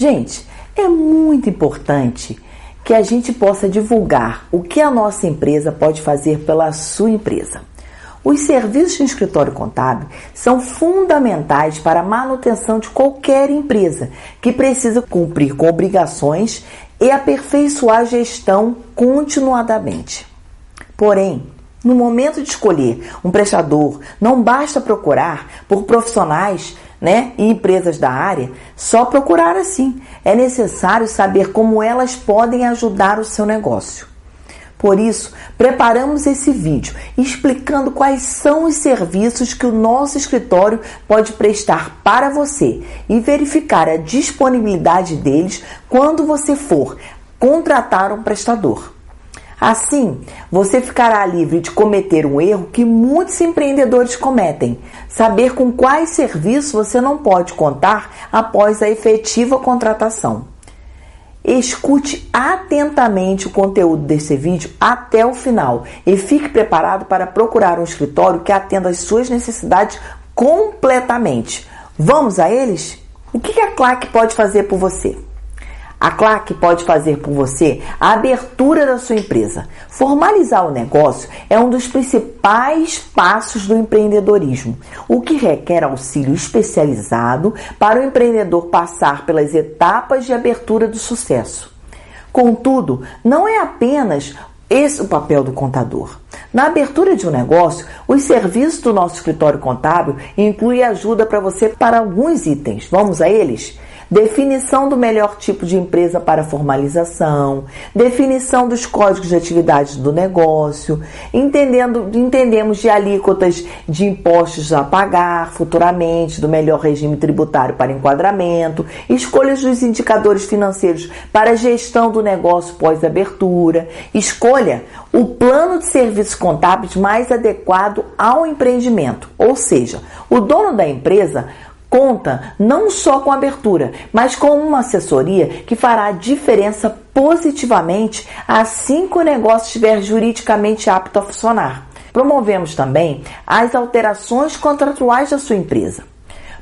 Gente, é muito importante que a gente possa divulgar o que a nossa empresa pode fazer pela sua empresa. Os serviços de escritório contábil são fundamentais para a manutenção de qualquer empresa que precisa cumprir com obrigações e aperfeiçoar a gestão continuadamente. Porém, no momento de escolher um prestador, não basta procurar por profissionais né, e empresas da área, só procurar assim. É necessário saber como elas podem ajudar o seu negócio. Por isso, preparamos esse vídeo explicando quais são os serviços que o nosso escritório pode prestar para você e verificar a disponibilidade deles quando você for contratar um prestador. Assim, você ficará livre de cometer um erro que muitos empreendedores cometem: saber com quais serviços você não pode contar após a efetiva contratação. Escute atentamente o conteúdo desse vídeo até o final e fique preparado para procurar um escritório que atenda às suas necessidades completamente. Vamos a eles? O que a Claque pode fazer por você? A Claque pode fazer por você a abertura da sua empresa. Formalizar o negócio é um dos principais passos do empreendedorismo, o que requer auxílio especializado para o empreendedor passar pelas etapas de abertura do sucesso. Contudo, não é apenas esse o papel do contador. Na abertura de um negócio, os serviços do nosso escritório contábil incluem ajuda para você para alguns itens. Vamos a eles? Definição do melhor tipo de empresa para formalização, definição dos códigos de atividade do negócio, entendendo, entendemos de alíquotas de impostos a pagar futuramente, do melhor regime tributário para enquadramento, escolhas dos indicadores financeiros para gestão do negócio pós-abertura, escolha o plano de serviços contábeis mais adequado ao empreendimento, ou seja, o dono da empresa conta não só com abertura, mas com uma assessoria que fará a diferença positivamente assim que o negócio estiver juridicamente apto a funcionar. Promovemos também as alterações contratuais da sua empresa.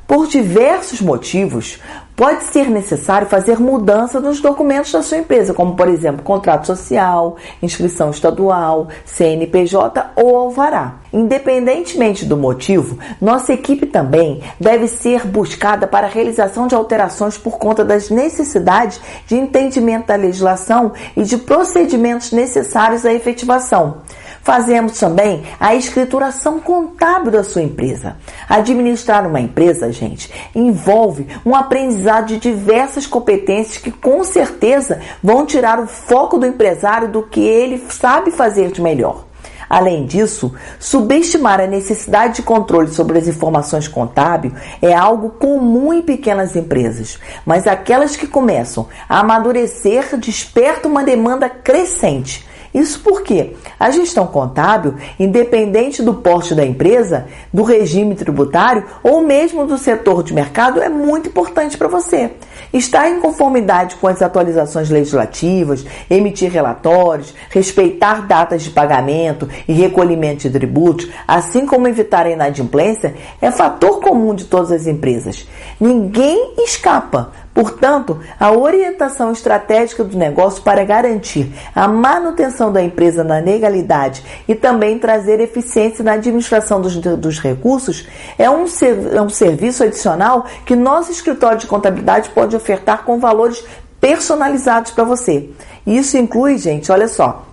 Por diversos motivos, pode ser necessário fazer mudança nos documentos da sua empresa, como por exemplo contrato social, inscrição estadual, CNPJ ou alvará. Independentemente do motivo, nossa equipe também deve ser buscada para a realização de alterações por conta das necessidades de entendimento da legislação e de procedimentos necessários à efetivação. Fazemos também a escrituração contábil da sua empresa. Administrar uma empresa, gente, envolve um aprendizado de diversas competências que com certeza vão tirar o foco do empresário do que ele sabe fazer de melhor. Além disso, subestimar a necessidade de controle sobre as informações contábeis é algo comum em pequenas empresas, mas aquelas que começam a amadurecer despertam uma demanda crescente isso porque a gestão contábil, independente do porte da empresa, do regime tributário ou mesmo do setor de mercado, é muito importante para você. Estar em conformidade com as atualizações legislativas, emitir relatórios, respeitar datas de pagamento e recolhimento de tributos, assim como evitar a inadimplência, é fator comum de todas as empresas. Ninguém escapa Portanto, a orientação estratégica do negócio para garantir a manutenção da empresa na legalidade e também trazer eficiência na administração dos, dos recursos é um, é um serviço adicional que nosso escritório de contabilidade pode ofertar com valores personalizados para você. Isso inclui, gente, olha só,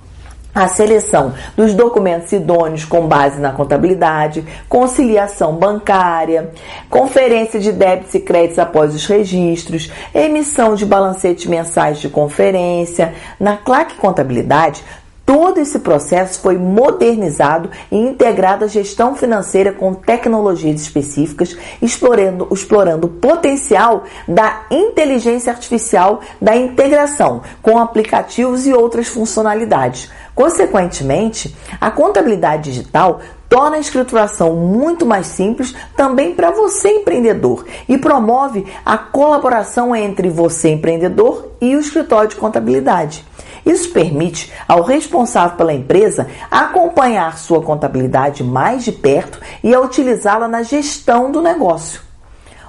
a seleção dos documentos idôneos com base na contabilidade, conciliação bancária, conferência de débitos e créditos após os registros, emissão de balancetes mensais de conferência. Na CLAC Contabilidade, Todo esse processo foi modernizado e integrado à gestão financeira com tecnologias específicas, explorando, explorando o potencial da inteligência artificial, da integração com aplicativos e outras funcionalidades. Consequentemente, a contabilidade digital torna a escrituração muito mais simples também para você empreendedor e promove a colaboração entre você empreendedor e o escritório de contabilidade. Isso permite ao responsável pela empresa acompanhar sua contabilidade mais de perto e a utilizá-la na gestão do negócio.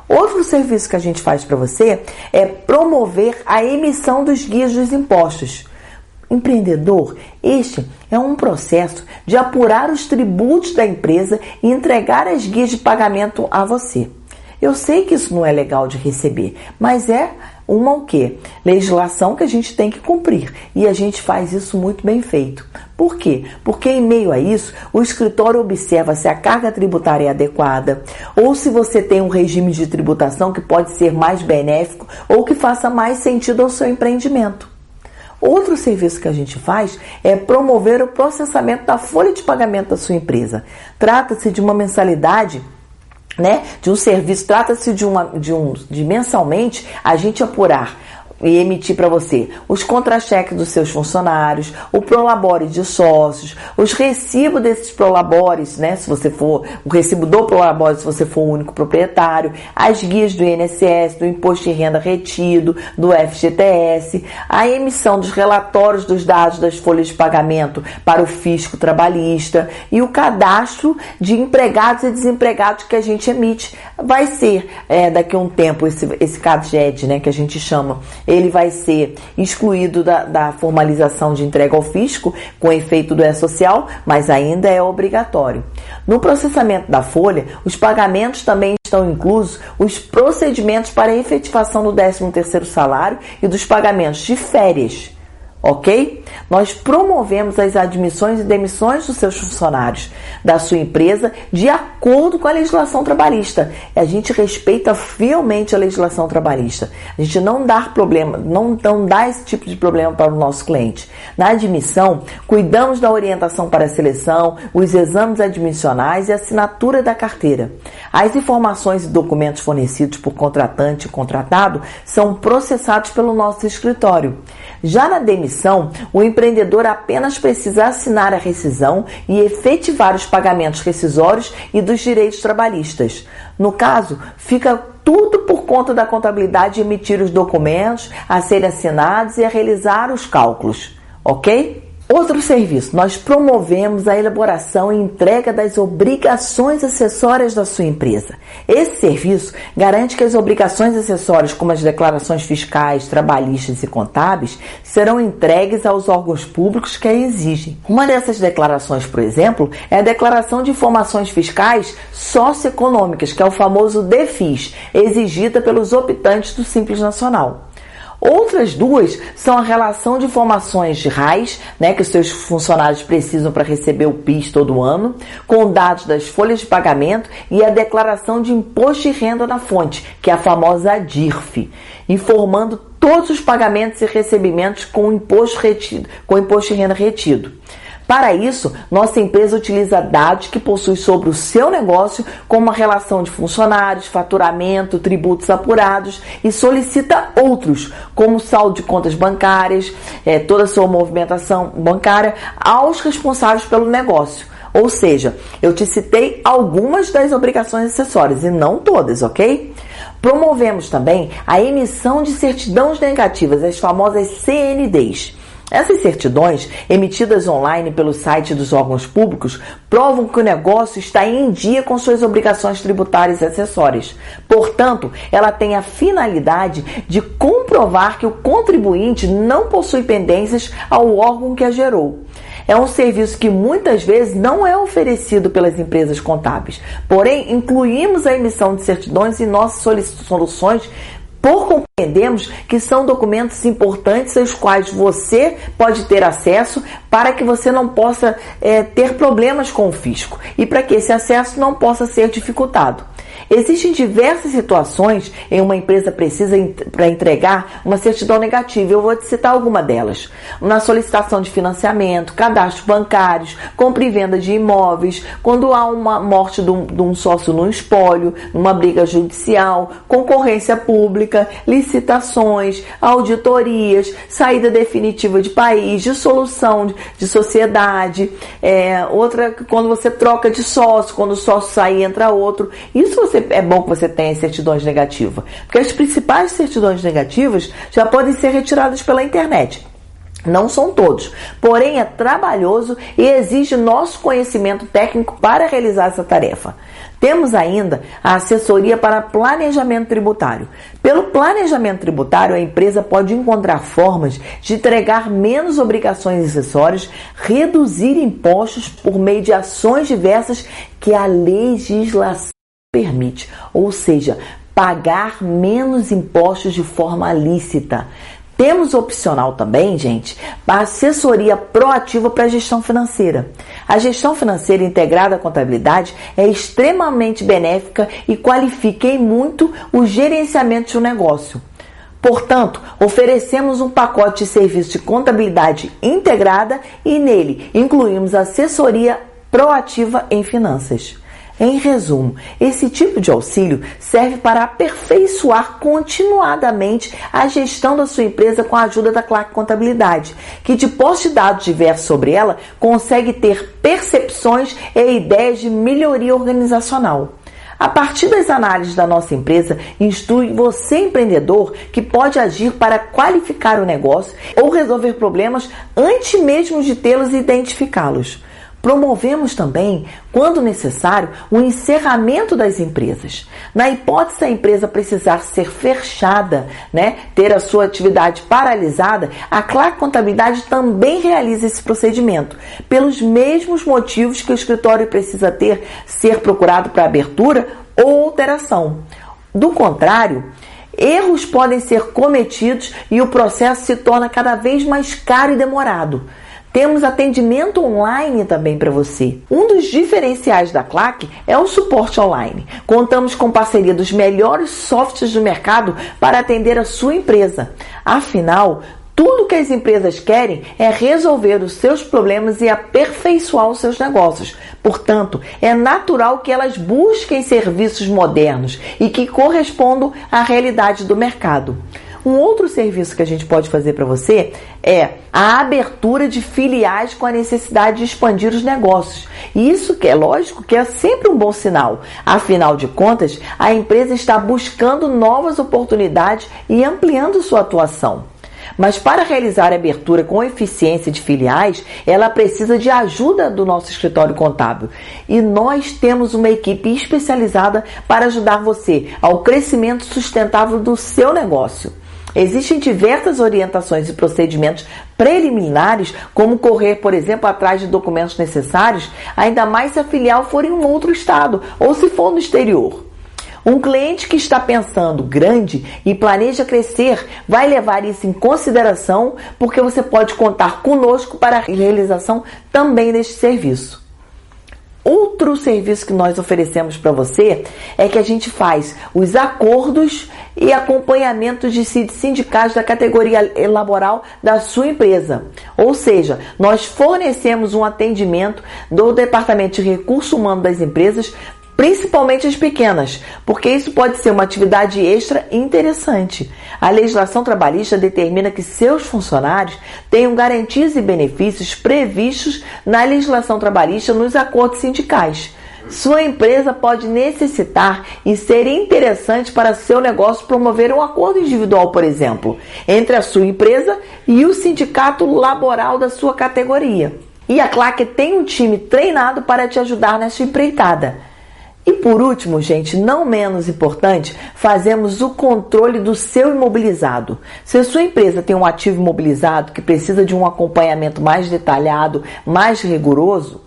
Outro serviço que a gente faz para você é promover a emissão dos guias dos impostos. Empreendedor, este é um processo de apurar os tributos da empresa e entregar as guias de pagamento a você. Eu sei que isso não é legal de receber, mas é uma o quê? Legislação que a gente tem que cumprir e a gente faz isso muito bem feito. Por quê? Porque em meio a isso, o escritório observa se a carga tributária é adequada ou se você tem um regime de tributação que pode ser mais benéfico ou que faça mais sentido ao seu empreendimento. Outro serviço que a gente faz é promover o processamento da folha de pagamento da sua empresa. Trata-se de uma mensalidade né, de um serviço, trata-se de, uma, de, um, de mensalmente a gente apurar e emitir para você os contra-cheques dos seus funcionários, o prolabore de sócios, os recibos desses prolabores, né, se você for o recibo do prolabore se você for o único proprietário, as guias do INSS, do imposto de renda retido, do FGTS, a emissão dos relatórios dos dados das folhas de pagamento para o fisco trabalhista e o cadastro de empregados e desempregados que a gente emite. Vai ser é, daqui a um tempo esse esse CADGED, né, que a gente chama ele vai ser excluído da, da formalização de entrega ao fisco com efeito do E-Social, mas ainda é obrigatório. No processamento da folha, os pagamentos também estão inclusos os procedimentos para efetivação do 13º salário e dos pagamentos de férias ok? Nós promovemos as admissões e demissões dos seus funcionários da sua empresa de acordo com a legislação trabalhista. A gente respeita fielmente a legislação trabalhista. A gente não dá problema, não, não dá esse tipo de problema para o nosso cliente. Na admissão, cuidamos da orientação para a seleção, os exames admissionais e a assinatura da carteira. As informações e documentos fornecidos por contratante e contratado são processados pelo nosso escritório. Já na demissão, o empreendedor apenas precisa assinar a rescisão e efetivar os pagamentos rescisórios e dos direitos trabalhistas. No caso, fica tudo por conta da contabilidade emitir os documentos, a serem assinados e a realizar os cálculos, ok? Outro serviço, nós promovemos a elaboração e entrega das obrigações acessórias da sua empresa. Esse serviço garante que as obrigações acessórias, como as declarações fiscais, trabalhistas e contábeis, serão entregues aos órgãos públicos que a exigem. Uma dessas declarações, por exemplo, é a Declaração de Informações Fiscais Socioeconômicas, que é o famoso DEFIS, exigida pelos optantes do Simples Nacional. Outras duas são a relação de informações RAIS, né, que seus funcionários precisam para receber o PIS todo ano, com dados das folhas de pagamento e a declaração de imposto de renda na fonte, que é a famosa DIRF, informando todos os pagamentos e recebimentos com imposto retido, com imposto de renda retido. Para isso, nossa empresa utiliza dados que possui sobre o seu negócio, como a relação de funcionários, faturamento, tributos apurados e solicita outros, como saldo de contas bancárias, é, toda a sua movimentação bancária, aos responsáveis pelo negócio. Ou seja, eu te citei algumas das obrigações acessórias e não todas, ok? Promovemos também a emissão de certidões negativas, as famosas CNDs. Essas certidões, emitidas online pelo site dos órgãos públicos, provam que o negócio está em dia com suas obrigações tributárias e acessórias. Portanto, ela tem a finalidade de comprovar que o contribuinte não possui pendências ao órgão que a gerou. É um serviço que muitas vezes não é oferecido pelas empresas contábeis. Porém, incluímos a emissão de certidões em nossas soluções por compreendemos que são documentos importantes aos quais você pode ter acesso para que você não possa é, ter problemas com o fisco e para que esse acesso não possa ser dificultado. Existem diversas situações em uma empresa precisa para entregar uma certidão negativa. Eu vou te citar alguma delas. Na solicitação de financiamento, cadastros bancários, compra e venda de imóveis, quando há uma morte de um, sócio no espólio, uma briga judicial, concorrência pública, licitações, auditorias, saída definitiva de país, dissolução de, de sociedade, é, outra quando você troca de sócio, quando o sócio sai entra outro. Isso você é bom que você tenha certidões negativas? Porque as principais certidões negativas já podem ser retiradas pela internet. Não são todos, porém é trabalhoso e exige nosso conhecimento técnico para realizar essa tarefa. Temos ainda a assessoria para planejamento tributário. Pelo planejamento tributário, a empresa pode encontrar formas de entregar menos obrigações acessórias, reduzir impostos por meio de ações diversas que a legislação permite, ou seja, pagar menos impostos de forma lícita. Temos opcional também, gente, assessoria proativa para a gestão financeira. A gestão financeira integrada à contabilidade é extremamente benéfica e qualifica em muito o gerenciamento de um negócio. Portanto, oferecemos um pacote de serviço de contabilidade integrada e nele incluímos assessoria proativa em finanças. Em resumo, esse tipo de auxílio serve para aperfeiçoar continuadamente a gestão da sua empresa com a ajuda da Clark Contabilidade, que de posse de dados diversos sobre ela, consegue ter percepções e ideias de melhoria organizacional. A partir das análises da nossa empresa, instrui você, empreendedor, que pode agir para qualificar o negócio ou resolver problemas antes mesmo de tê-los e identificá-los. Promovemos também, quando necessário, o encerramento das empresas. Na hipótese da empresa precisar ser fechada, né, ter a sua atividade paralisada, a Clark Contabilidade também realiza esse procedimento, pelos mesmos motivos que o escritório precisa ter ser procurado para abertura ou alteração. Do contrário, erros podem ser cometidos e o processo se torna cada vez mais caro e demorado. Temos atendimento online também para você. Um dos diferenciais da Claque é o suporte online. Contamos com parceria dos melhores softwares do mercado para atender a sua empresa. Afinal, tudo que as empresas querem é resolver os seus problemas e aperfeiçoar os seus negócios. Portanto, é natural que elas busquem serviços modernos e que correspondam à realidade do mercado. Um outro serviço que a gente pode fazer para você é a abertura de filiais com a necessidade de expandir os negócios. Isso que é lógico que é sempre um bom sinal. Afinal de contas, a empresa está buscando novas oportunidades e ampliando sua atuação. Mas para realizar a abertura com eficiência de filiais, ela precisa de ajuda do nosso escritório contábil. E nós temos uma equipe especializada para ajudar você ao crescimento sustentável do seu negócio. Existem diversas orientações e procedimentos preliminares, como correr, por exemplo, atrás de documentos necessários, ainda mais se a filial for em um outro estado ou se for no exterior. Um cliente que está pensando grande e planeja crescer vai levar isso em consideração, porque você pode contar conosco para a realização também deste serviço. Outro serviço que nós oferecemos para você é que a gente faz os acordos e acompanhamento de sindicais da categoria laboral da sua empresa. Ou seja, nós fornecemos um atendimento do Departamento de Recurso Humano das empresas principalmente as pequenas, porque isso pode ser uma atividade extra interessante. A legislação trabalhista determina que seus funcionários tenham garantias e benefícios previstos na legislação trabalhista nos acordos sindicais. Sua empresa pode necessitar e ser interessante para seu negócio promover um acordo individual, por exemplo, entre a sua empresa e o sindicato laboral da sua categoria. E a Claque tem um time treinado para te ajudar nessa empreitada. E por último, gente, não menos importante, fazemos o controle do seu imobilizado. Se a sua empresa tem um ativo imobilizado que precisa de um acompanhamento mais detalhado, mais rigoroso,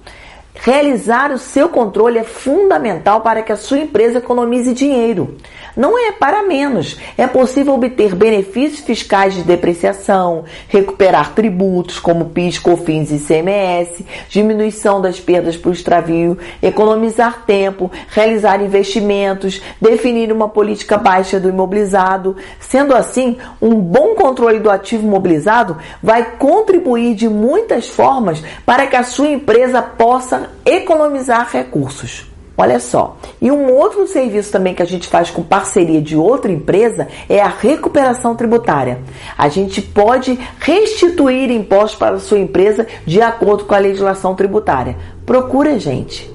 Realizar o seu controle é fundamental para que a sua empresa economize dinheiro. Não é para menos. É possível obter benefícios fiscais de depreciação, recuperar tributos como PIS, COFINS e ICMS, diminuição das perdas por extravio, economizar tempo, realizar investimentos, definir uma política baixa do imobilizado. Sendo assim, um bom controle do ativo imobilizado vai contribuir de muitas formas para que a sua empresa possa economizar recursos. Olha só. E um outro serviço também que a gente faz com parceria de outra empresa é a recuperação tributária. A gente pode restituir impostos para a sua empresa de acordo com a legislação tributária. Procura gente.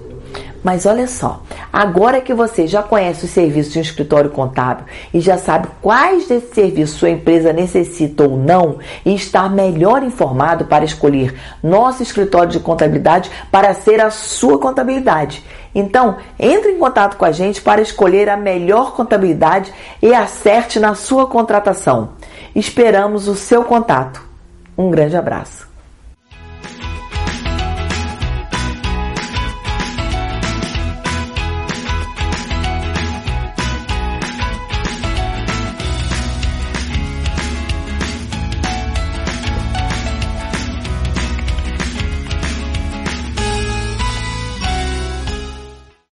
Mas olha só, agora que você já conhece o serviço de um escritório contábil e já sabe quais desses serviços sua empresa necessita ou não e está melhor informado para escolher nosso escritório de contabilidade para ser a sua contabilidade. Então, entre em contato com a gente para escolher a melhor contabilidade e acerte na sua contratação. Esperamos o seu contato. Um grande abraço.